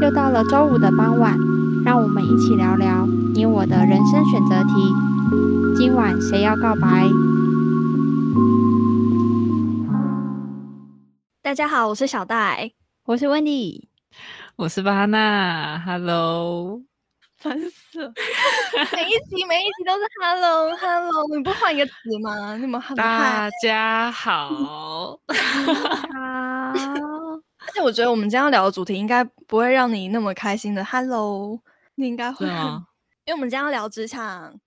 又到了周五的傍晚，让我们一起聊聊你我的人生选择题。今晚谁要告白？大家好，我是小戴，我是温迪，我是巴娜，Hello，烦死了！每一集每一集都是 Hello Hello，你不换一个词吗？你们 大家好，好。而且我觉得我们今天要聊的主题应该不会让你那么开心的。Hello，你应该会，啊？因为我们今天要聊职场。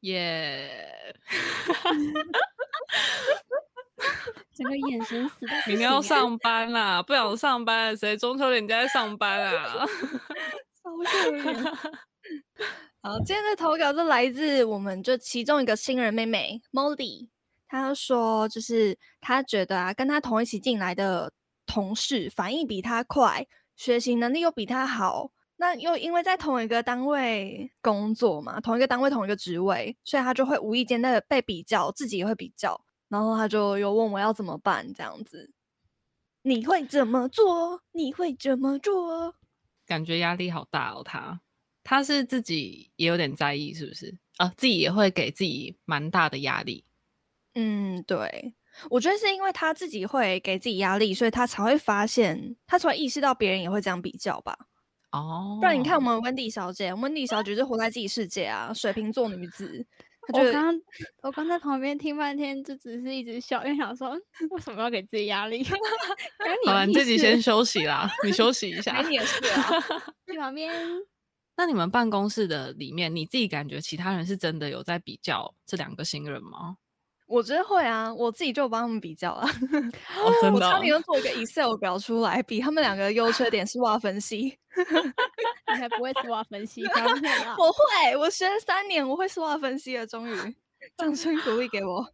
耶！整个眼神死在。明天要上班啦，不想上班，谁中秋连假在上班啊？超可怜。好，今天的投稿是来自我们就其中一个新人妹妹 Molly，她说就是她觉得啊，跟她同一起进来的。同事反应比他快，学习能力又比他好，那又因为在同一个单位工作嘛，同一个单位同一个职位，所以他就会无意间的被比较，自己也会比较，然后他就又问我要怎么办，这样子，你会怎么做？你会怎么做？感觉压力好大哦，他他是自己也有点在意，是不是啊？自己也会给自己蛮大的压力。嗯，对。我觉得是因为他自己会给自己压力，所以他才会发现，他才会意识到别人也会这样比较吧。哦，不然你看我们温蒂小姐，温蒂小姐就活在自己世界啊，水瓶座女子。我刚我刚在旁边听半天，就只是一直笑，因为想说为什么要给自己压力？好了，你自己先休息啦，你休息一 下。你也是啊，去旁边。那你们办公室的里面，你自己感觉其他人是真的有在比较这两个新人吗？我觉得会啊，我自己就帮他们比较了。真的，我差点要做一个 Excel 表出来，比他们两个优缺点是 w 分析。你还不会是 w 分析？我会，我学了三年，我会是 w 分析了，终于，掌声鼓励给我。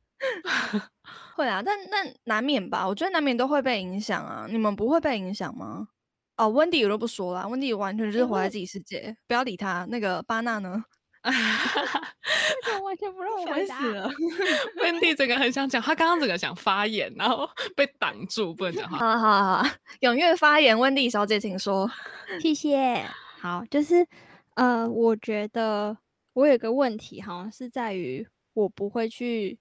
会啊，但那难免吧？我觉得难免都会被影响啊。你们不会被影响吗？哦，温迪我都不说了，温迪完全就是活在自己世界，不要理他。那个巴娜呢？他完全不让我回答。Wendy 整个很想讲，他刚刚整个想发言，然后 被挡住，不能讲话。好好好，踊跃发言，Wendy 小姐，请说。谢谢。好，就是呃，我觉得我有个问题，好像是在于我不会去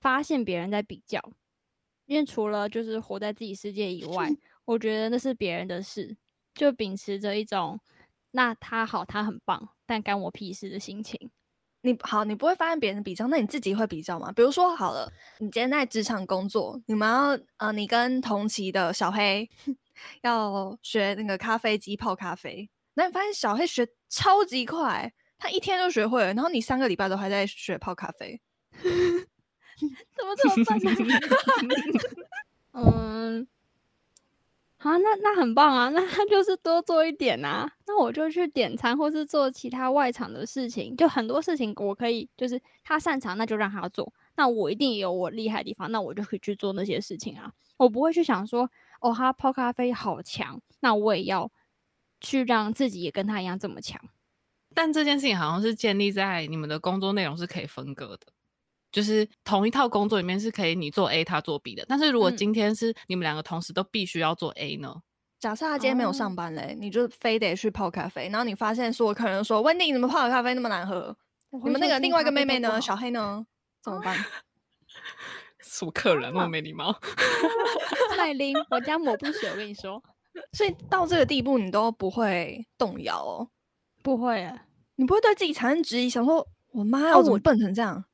发现别人在比较，因为除了就是活在自己世界以外，我觉得那是别人的事，就秉持着一种那他好，他很棒。但干我屁事的心情，你好，你不会发现别人比较，那你自己会比较吗？比如说，好了，你今天在职场工作，你们要呃，你跟同期的小黑 要学那个咖啡机泡咖啡，那你发现小黑学超级快，他一天就学会了，然后你三个礼拜都还在学泡咖啡，怎么这么办呢？嗯。啊，那那很棒啊，那他就是多做一点啊，那我就去点餐或是做其他外场的事情，就很多事情我可以，就是他擅长，那就让他做。那我一定有我厉害的地方，那我就可以去做那些事情啊。我不会去想说，哦，他泡咖啡好强，那我也要去让自己也跟他一样这么强。但这件事情好像是建立在你们的工作内容是可以分割的。就是同一套工作里面是可以你做 A 他做 B 的，但是如果今天是你们两个同时都必须要做 A 呢？假设他今天没有上班嘞，你就非得去泡咖啡，然后你发现说客人说温蒂你怎么泡的咖啡那么难喝？你们那个另外一个妹妹呢？小黑呢？怎么办？什么客人那么 没礼貌？蔡琳，我家抹布水，我跟你说，所以到这个地步你都不会动摇哦？不会，你不会对自己产生质疑，想说我妈要怎么笨成这样？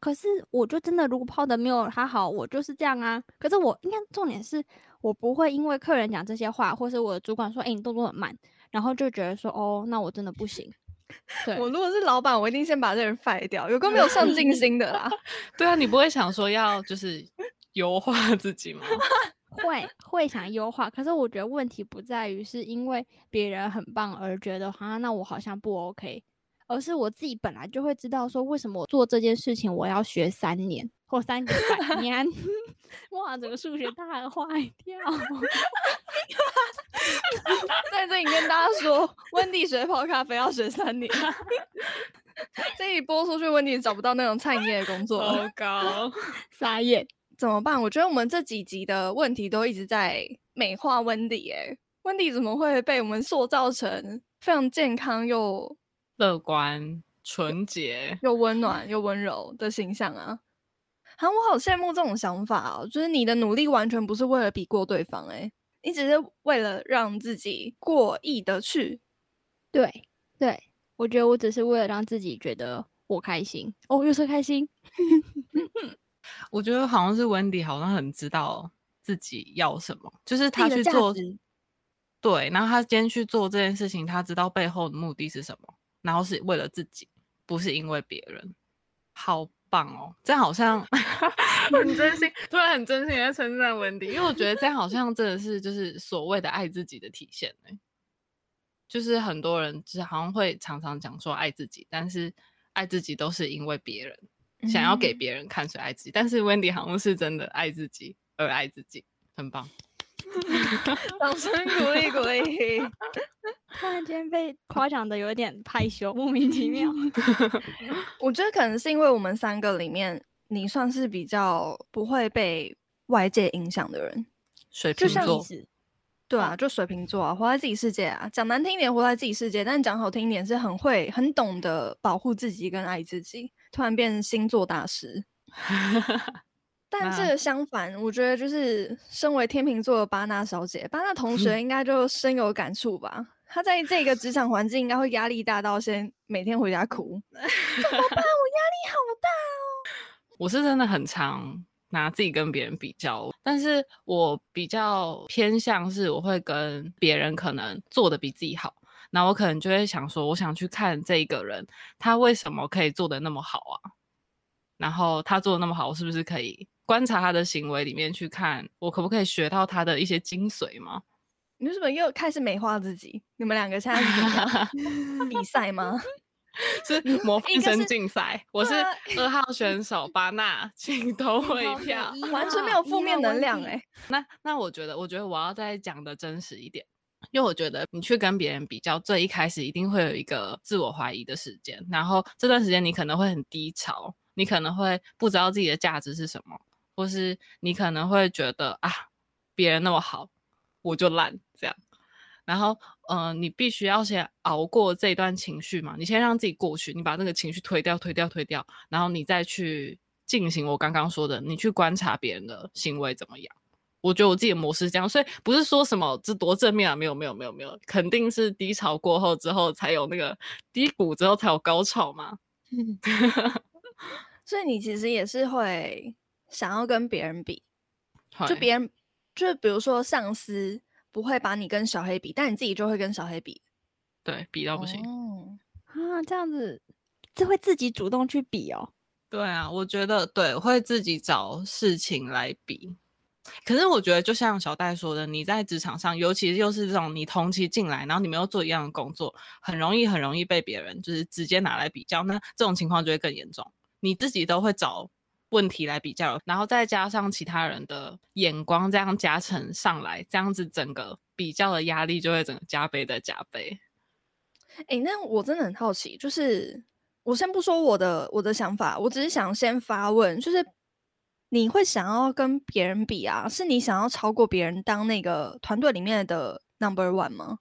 可是，我就真的如果泡的没有他好，我就是这样啊。可是我应该重点是，我不会因为客人讲这些话，或是我的主管说，哎，你动作很慢，然后就觉得说，哦，那我真的不行。对我如果是老板，我一定先把这人 fire 掉，有个没有上进 心的啦。对啊，你不会想说要就是优化自己吗？会会想优化，可是我觉得问题不在于是因为别人很棒而觉得，好像那我好像不 OK。而是我自己本来就会知道，说为什么我做这件事情我要学三年或三 年。哇，整个数学大坏掉！在这里跟大家说，温蒂学泡咖啡要学三年。这一播出去，温蒂找不到那种餐饮业的工作。糟糕，撒野怎么办？我觉得我们这几集的问题都一直在美化温蒂。哎，温迪怎么会被我们塑造成非常健康又乐观、纯洁、又温暖又温柔的形象啊？啊，我好羡慕这种想法哦！就是你的努力完全不是为了比过对方，哎，你只是为了让自己过意得去。对，对，我觉得我只是为了让自己觉得我开心哦，又是开心。我觉得好像是温迪，好像很知道自己要什么，就是他去做。对，然后他今天去做这件事情，他知道背后的目的是什么，然后是为了自己，不是因为别人。好棒哦！这样好像 很真心，突然很真心在称赞温迪，因为我觉得这样好像真的是就是所谓的爱自己的体现呢。就是很多人就是好像会常常讲说爱自己，但是爱自己都是因为别人想要给别人看所以爱自己，但是温迪好像是真的爱自己而爱自己，很棒。掌声鼓励鼓励！突然间被夸奖的有点害羞，莫名其妙。我觉得可能是因为我们三个里面，你算是比较不会被外界影响的人。水瓶座，对啊，就水瓶座啊，活在自己世界啊。讲难听一点，活在自己世界；但讲好听一点，是很会、很懂得保护自己跟爱自己。突然变星座大师。但这个相反，我觉得就是身为天秤座的巴娜小姐，巴娜同学应该就深有感触吧。她在这个职场环境应该会压力大到先每天回家哭，怎么办？我压力好大哦。我是真的很常拿自己跟别人比较，但是我比较偏向是我会跟别人可能做的比自己好，那我可能就会想说，我想去看这一个人，他为什么可以做的那么好啊？然后他做的那么好，我是不是可以？观察他的行为里面去看，我可不可以学到他的一些精髓吗？你为什么又开始美化自己？你们两个现在是比赛 吗？是模范生竞赛，我是 二号选手巴纳，请投我一票，完全没有负面能量哎。那那我觉得，我觉得我要再讲的真实一点，因为我觉得你去跟别人比较，最一开始一定会有一个自我怀疑的时间，然后这段时间你可能会很低潮，你可能会不知道自己的价值是什么。或是你可能会觉得啊，别人那么好，我就烂这样。然后，嗯，你必须要先熬过这段情绪嘛，你先让自己过去，你把那个情绪推掉、推掉、推掉，然后你再去进行我刚刚说的，你去观察别人的行为怎么样。我觉得我自己的模式这样，所以不是说什么这多正面啊，没有、没有、没有、没有，肯定是低潮过后之后才有那个低谷之后才有高潮嘛。所以你其实也是会。想要跟别人比，就别人就比如说上司不会把你跟小黑比，但你自己就会跟小黑比，对，比到不行哦啊，这样子这会自己主动去比哦。对啊，我觉得对，会自己找事情来比。可是我觉得就像小戴说的，你在职场上，尤其又是这种你同期进来，然后你们又做一样的工作，很容易很容易被别人就是直接拿来比较，那这种情况就会更严重。你自己都会找。问题来比较，然后再加上其他人的眼光，这样加成上来，这样子整个比较的压力就会整个加倍的加倍。哎，那我真的很好奇，就是我先不说我的我的想法，我只是想先发问，就是你会想要跟别人比啊？是你想要超过别人当那个团队里面的 number one 吗？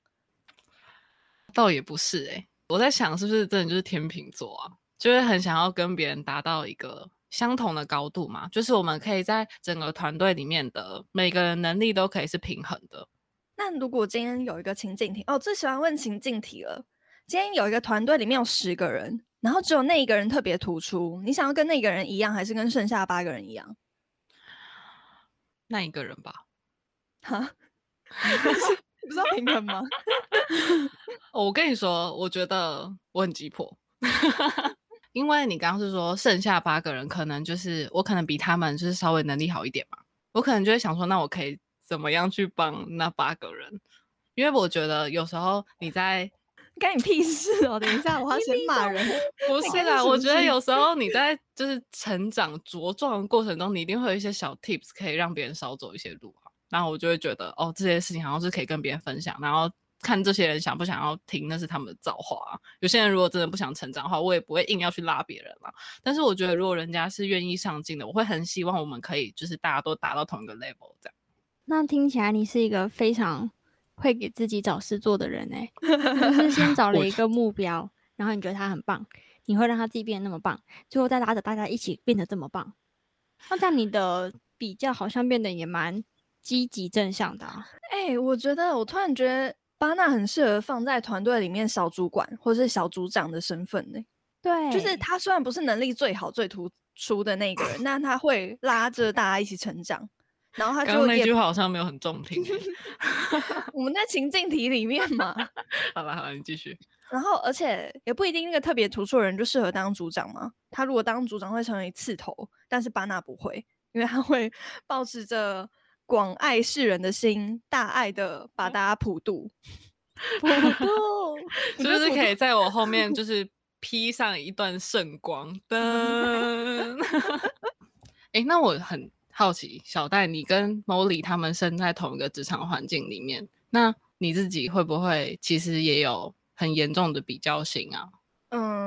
倒也不是哎，我在想是不是真的就是天秤座啊，就会很想要跟别人达到一个。相同的高度嘛，就是我们可以在整个团队里面的每个人能力都可以是平衡的。那如果今天有一个情境题，哦，最喜欢问情境题了。今天有一个团队里面有十个人，然后只有那一个人特别突出，你想要跟那个人一样，还是跟剩下八个人一样？那一个人吧。哈？你不知道平衡吗？我跟你说，我觉得我很急迫。因为你刚刚是说剩下八个人，可能就是我可能比他们就是稍微能力好一点嘛，我可能就会想说，那我可以怎么样去帮那八个人？因为我觉得有时候你在干你屁事哦！等一下，我要先骂人。不是啦，我觉得有时候你在就是成长茁壮的过程中，你一定会有一些小 tips 可以让别人少走一些路啊。然后我就会觉得，哦，这些事情好像是可以跟别人分享，然后。看这些人想不想要听，那是他们的造化。有些人如果真的不想成长的话，我也不会硬要去拉别人嘛。但是我觉得，如果人家是愿意上进的，我会很希望我们可以就是大家都达到同一个 level 这样。那听起来你是一个非常会给自己找事做的人哎、就 是先找了一个目标，然后你觉得他很棒，你会让他自己变得那么棒，最后再拉着大家一起变得这么棒。那这样你的比较好像变得也蛮积极正向的、啊。哎、我觉得我突然觉得巴纳很适合放在团队里面小主管或是小组长的身份呢、对，就是他虽然不是能力最好、最突出的那个人，但他会拉着大家一起成长，然后他刚刚那就也句话好像没有很中听欸。我们在情境题里面嘛，好了好了，你继续。然后而且也不一定那个特别突出的人就适合当组长嘛。他如果当组长会成为刺头，但是巴纳不会，因为他会保持着广爱世人的心，大爱的把大家普渡。普 是觉得普渡可以在我后面 就是披上一段圣光灯。哎、那我很好奇，小戴，你跟 Molly 他们生在同一个职场环境里面，那你自己会不会其实也有很严重的比较心啊？嗯，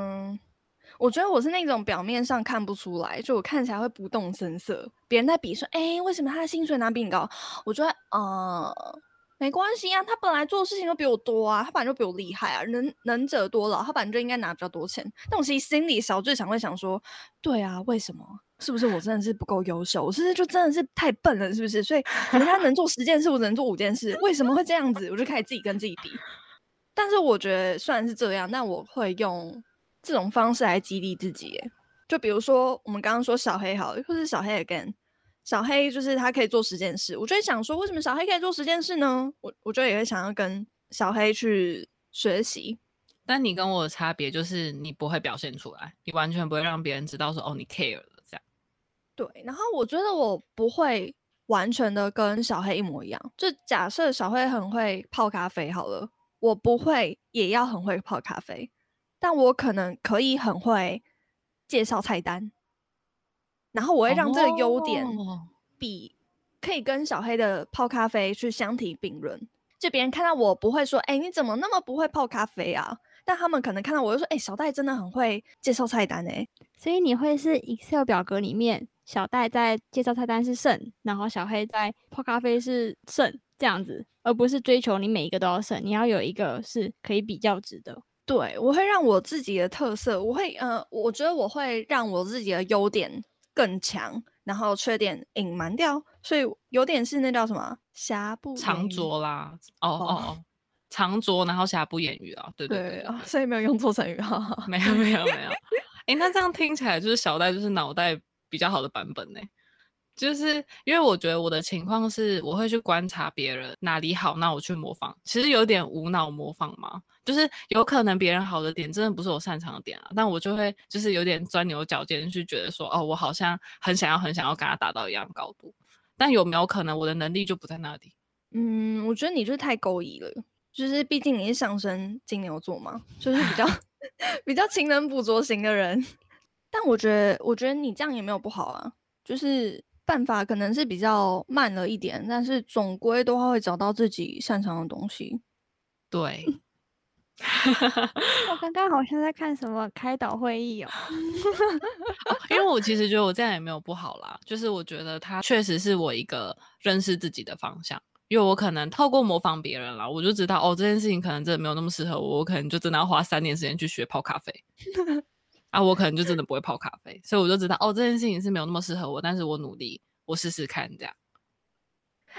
我觉得我是那种表面上看不出来，就我看起来会不动声色。别人在比说，哎、为什么他的薪水拿比你高？我觉得，呃，没关系啊，他本来做的事情都比我多啊，他本来就比我厉害啊，能能者多劳，他本来就应该拿比较多钱。但我其实心里小剧场会想说，对啊，为什么？是不是我真的是不够优秀？我是不是就真的是太笨了？是不是？所以人家能做十件事，我只能做五件事，为什么会这样子？我就开始自己跟自己比。但是我觉得虽然是这样，但我会用这种方式来激励自己耶。就比如说我们刚刚说小黑好了，或是小黑 again，小黑就是他可以做十件事，我就会想说，为什么小黑可以做十件事呢？我我就也会想要跟小黑去学习。但你跟我的差别就是你不会表现出来，你完全不会让别人知道说哦你 care 了这样。对，然后我觉得我不会完全的跟小黑一模一样。就假设小黑很会泡咖啡好了，我不会也要很会泡咖啡，但我可能可以很会介绍菜单，然后我会让这个优点哦比可以跟小黑的泡咖啡去相提并论。就别人看到我不会说，哎、你怎么那么不会泡咖啡啊？但他们可能看到我就说，哎、小戴真的很会介绍菜单哎、所以你会是 Excel 表格里面小戴在介绍菜单是胜，然后小黑在泡咖啡是胜这样子，而不是追求你每一个都要胜，你要有一个是可以比较值的。对，我会让我自己的特色，我会呃，我觉得我会让我自己的优点更强，然后缺点隐瞒掉，所以有点是那叫什么瑕不长掩瑜拙啦，哦哦哦哦，长拙，然后瑕不掩瑜啊，对对对对啊，所以没有用错成语，哈哈。没有没有没有，哎、那这样听起来就是小戴就是脑袋比较好的版本呢。就是因为我觉得我的情况是，我会去观察别人哪里好，那我去模仿。其实有点无脑模仿嘛，就是有可能别人好的点真的不是我擅长的点啊，但我就会就是有点钻牛角尖，去觉得说，哦，我好像很想要很想要跟他达到一样高度，但有没有可能我的能力就不在那里？嗯，我觉得你就是太勾引了，就是毕竟你是上升金牛座嘛，就是比较 比较勤能补拙型的人。但我觉得，我觉得你这样也没有不好啊，就是办法可能是比较慢了一点，但是总归都会找到自己擅长的东西。对，我刚刚好像在看什么开导会议哦，因为我其实觉得我这样也没有不好啦，就是我觉得它确实是我一个认识自己的方向。因为我可能透过模仿别人啦，我就知道哦，这件事情可能真的没有那么适合我，我可能就真的要花三年时间去学泡咖啡。啊，我可能就真的不会泡咖啡，所以我就知道哦，这件事情是没有那么适合我，但是我努力，我试试看这样。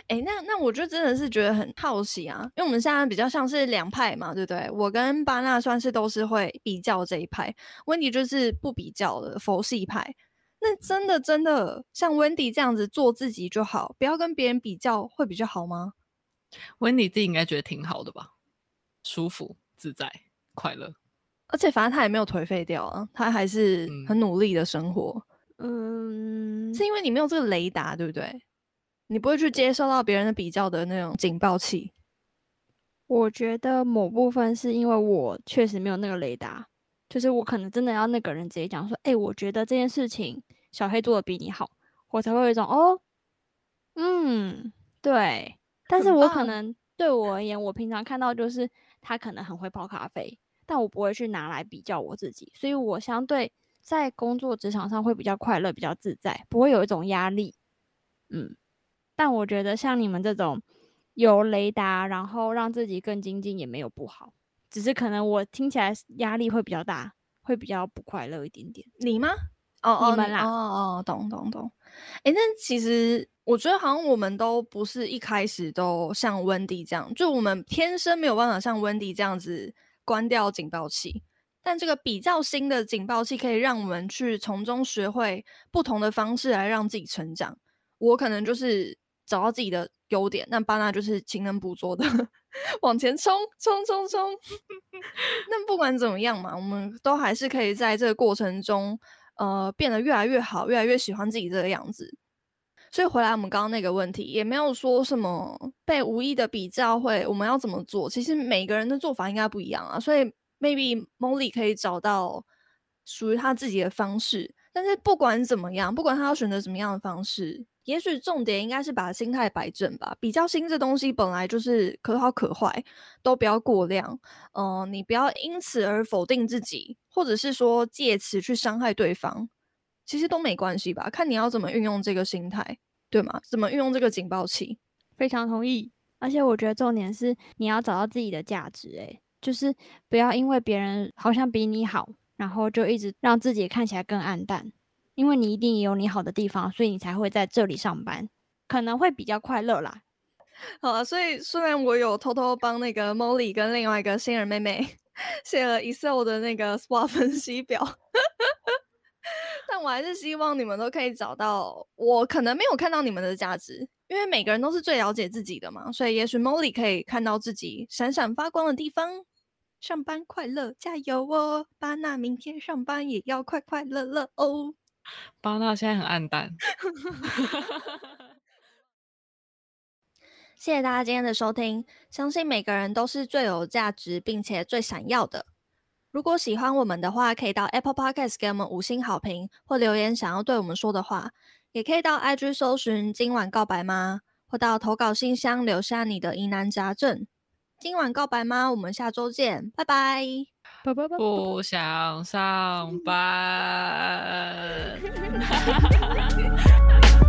哎、那那我就真的是觉得很好奇啊，因为我们现在比较像是两派嘛，对不对？我跟巴纳算是都是会比较这一派，温迪就是不比较的佛系派。那真的真的像温迪这样子做自己就好，不要跟别人比较，会比较好吗？温迪自己应该觉得挺好的吧，舒服、自在、快乐。而且反正他也没有颓废掉啊，他还是嗯很努力的生活。嗯，是因为你没有这个雷达，对不对？你不会去接受到别人的比较的那种警报器。我觉得某部分是因为我确实没有那个雷达，就是我可能真的要那个人直接讲说，哎、我觉得这件事情小黑做的比你好，我才会有一种哦，嗯，对。但是我可能对我而言，我平常看到就是他可能很会泡咖啡，但我不会去拿来比较我自己，所以我相对在工作职场上会比较快乐，比较自在，不会有一种压力。嗯，但我觉得像你们这种有雷达，然后让自己更精进也没有不好，只是可能我听起来压力会比较大，会比较不快乐一点点。你吗？哦哦，你们啦哦哦，懂懂懂。哎，那其实我觉得好像我们都不是一开始都像温迪这样，就我们天生没有办法像温迪这样子关掉警报器。但这个比较新的警报器可以让我们去从中学会不同的方式来让自己成长。我可能就是找到自己的优点，那巴纳就是勤能补拙的往前冲冲冲冲。那不管怎么样嘛，我们都还是可以在这个过程中。呃，变得越来越好，越来越喜欢自己这个样子。所以回来我们刚刚那个问题，也没有说什么被无意的比较会，我们要怎么做？其实每个人的做法应该不一样啊。所以 maybe Molly 可以找到属于他自己的方式。但是不管怎么样，不管他要选择什么样的方式，也许重点应该是把心态摆正吧。比较心这东西本来就是可好可坏，都不要过量。嗯，你不要因此而否定自己。或者是说借此去伤害对方，其实都没关系吧？看你要怎么运用这个心态，对吗？怎么运用这个警报器？非常同意。而且我觉得重点是你要找到自己的价值，诶，就是不要因为别人好像比你好，然后就一直让自己看起来更暗淡。因为你一定也有你好的地方，所以你才会在这里上班，可能会比较快乐啦。好啊，所以虽然我有偷偷帮那个 Molly 跟另外一个新人妹妹。写了 Excel 的那个 SWOT 分析表，但我还是希望你们都可以找到我可能没有看到你们的价值，因为每个人都是最了解自己的嘛，所以也许 Molly 可以看到自己闪闪发光的地方。上班快乐，加油哦！巴纳明天上班也要快快乐乐哦。巴纳现在很暗淡。谢谢大家今天的收听，相信每个人都是最有价值并且最闪耀的。如果喜欢我们的话，可以到 Apple Podcast 给我们五星好评或留言想要对我们说的话，也可以到 IG 搜寻“今晚告白吗”或到投稿信箱留下你的疑难杂症。今晚告白吗？我们下周见，拜拜。不想上班。